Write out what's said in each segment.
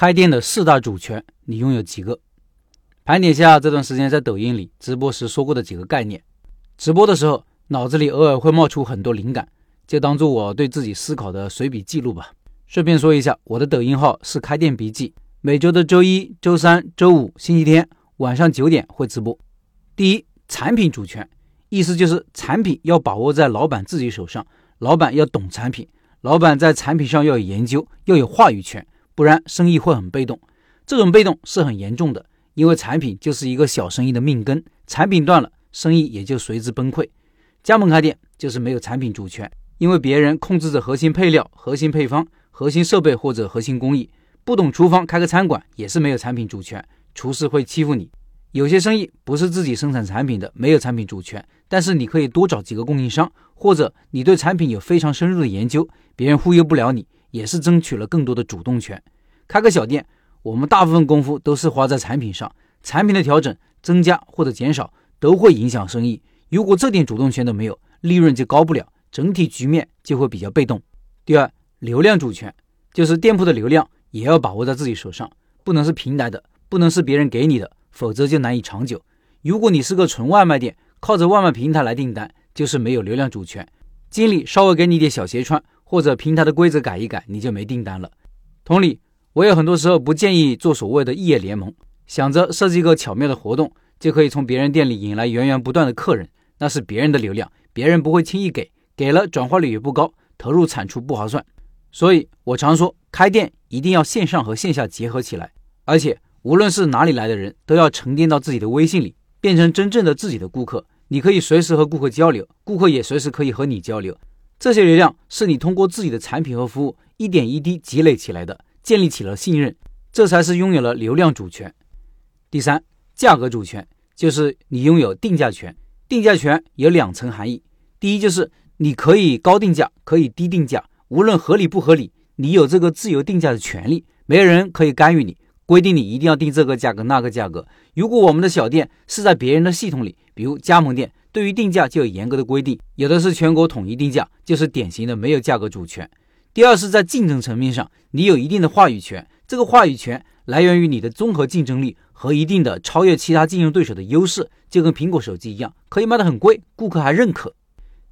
开店的四大主权，你拥有几个？盘点下这段时间在抖音里直播时说过的几个概念。直播的时候，脑子里偶尔会冒出很多灵感，就当做我对自己思考的随笔记录吧。顺便说一下，我的抖音号是开店笔记，每周的周一、周三、周五、星期天晚上九点会直播。第一，产品主权，意思就是产品要把握在老板自己手上，老板要懂产品，老板在产品上要有研究，要有话语权。不然生意会很被动，这种被动是很严重的，因为产品就是一个小生意的命根，产品断了，生意也就随之崩溃。加盟开店就是没有产品主权，因为别人控制着核心配料、核心配方、核心设备或者核心工艺，不懂厨房开个餐馆也是没有产品主权，厨师会欺负你。有些生意不是自己生产产品的，没有产品主权，但是你可以多找几个供应商，或者你对产品有非常深入的研究，别人忽悠不了你。也是争取了更多的主动权。开个小店，我们大部分功夫都是花在产品上，产品的调整、增加或者减少都会影响生意。如果这点主动权都没有，利润就高不了，整体局面就会比较被动。第二，流量主权就是店铺的流量也要把握在自己手上，不能是平台的，不能是别人给你的，否则就难以长久。如果你是个纯外卖店，靠着外卖平台来订单，就是没有流量主权。经理稍微给你点小鞋穿。或者平台的规则改一改，你就没订单了。同理，我有很多时候不建议做所谓的异业联盟，想着设计一个巧妙的活动，就可以从别人店里引来源源不断的客人，那是别人的流量，别人不会轻易给，给了转化率也不高，投入产出不划算。所以我常说，开店一定要线上和线下结合起来，而且无论是哪里来的人，都要沉淀到自己的微信里，变成真正的自己的顾客。你可以随时和顾客交流，顾客也随时可以和你交流。这些流量是你通过自己的产品和服务一点一滴积累起来的，建立起了信任，这才是拥有了流量主权。第三，价格主权就是你拥有定价权。定价权有两层含义：第一，就是你可以高定价，可以低定价，无论合理不合理，你有这个自由定价的权利，没人可以干预你，规定你一定要定这个价格那个价格。如果我们的小店是在别人的系统里，比如加盟店。对于定价就有严格的规定，有的是全国统一定价，就是典型的没有价格主权。第二是在竞争层面上，你有一定的话语权，这个话语权来源于你的综合竞争力和一定的超越其他竞争对手的优势，就跟苹果手机一样，可以卖得很贵，顾客还认可。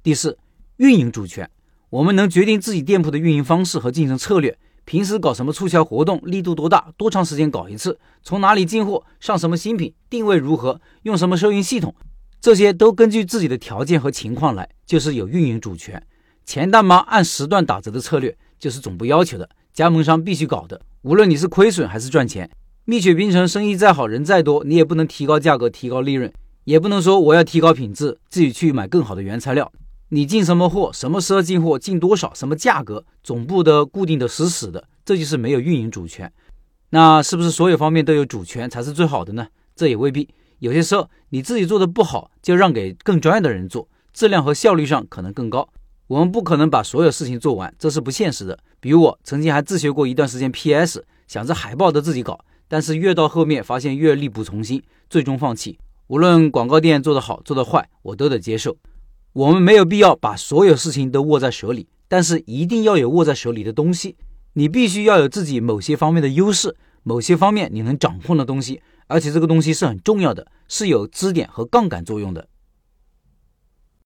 第四，运营主权，我们能决定自己店铺的运营方式和竞争策略，平时搞什么促销活动，力度多大，多长时间搞一次，从哪里进货，上什么新品，定位如何，用什么收银系统。这些都根据自己的条件和情况来，就是有运营主权。钱大妈按时段打折的策略，就是总部要求的，加盟商必须搞的。无论你是亏损还是赚钱，蜜雪冰城生意再好，人再多，你也不能提高价格、提高利润，也不能说我要提高品质，自己去买更好的原材料。你进什么货，什么时候进货，进多少，什么价格，总部的固定的死死的，这就是没有运营主权。那是不是所有方面都有主权才是最好的呢？这也未必。有些时候你自己做的不好，就让给更专业的人做，质量和效率上可能更高。我们不可能把所有事情做完，这是不现实的。比如我曾经还自学过一段时间 PS，想着海报都自己搞，但是越到后面发现越力不从心，最终放弃。无论广告店做得好做得坏，我都得接受。我们没有必要把所有事情都握在手里，但是一定要有握在手里的东西。你必须要有自己某些方面的优势，某些方面你能掌控的东西。而且这个东西是很重要的，是有支点和杠杆作用的。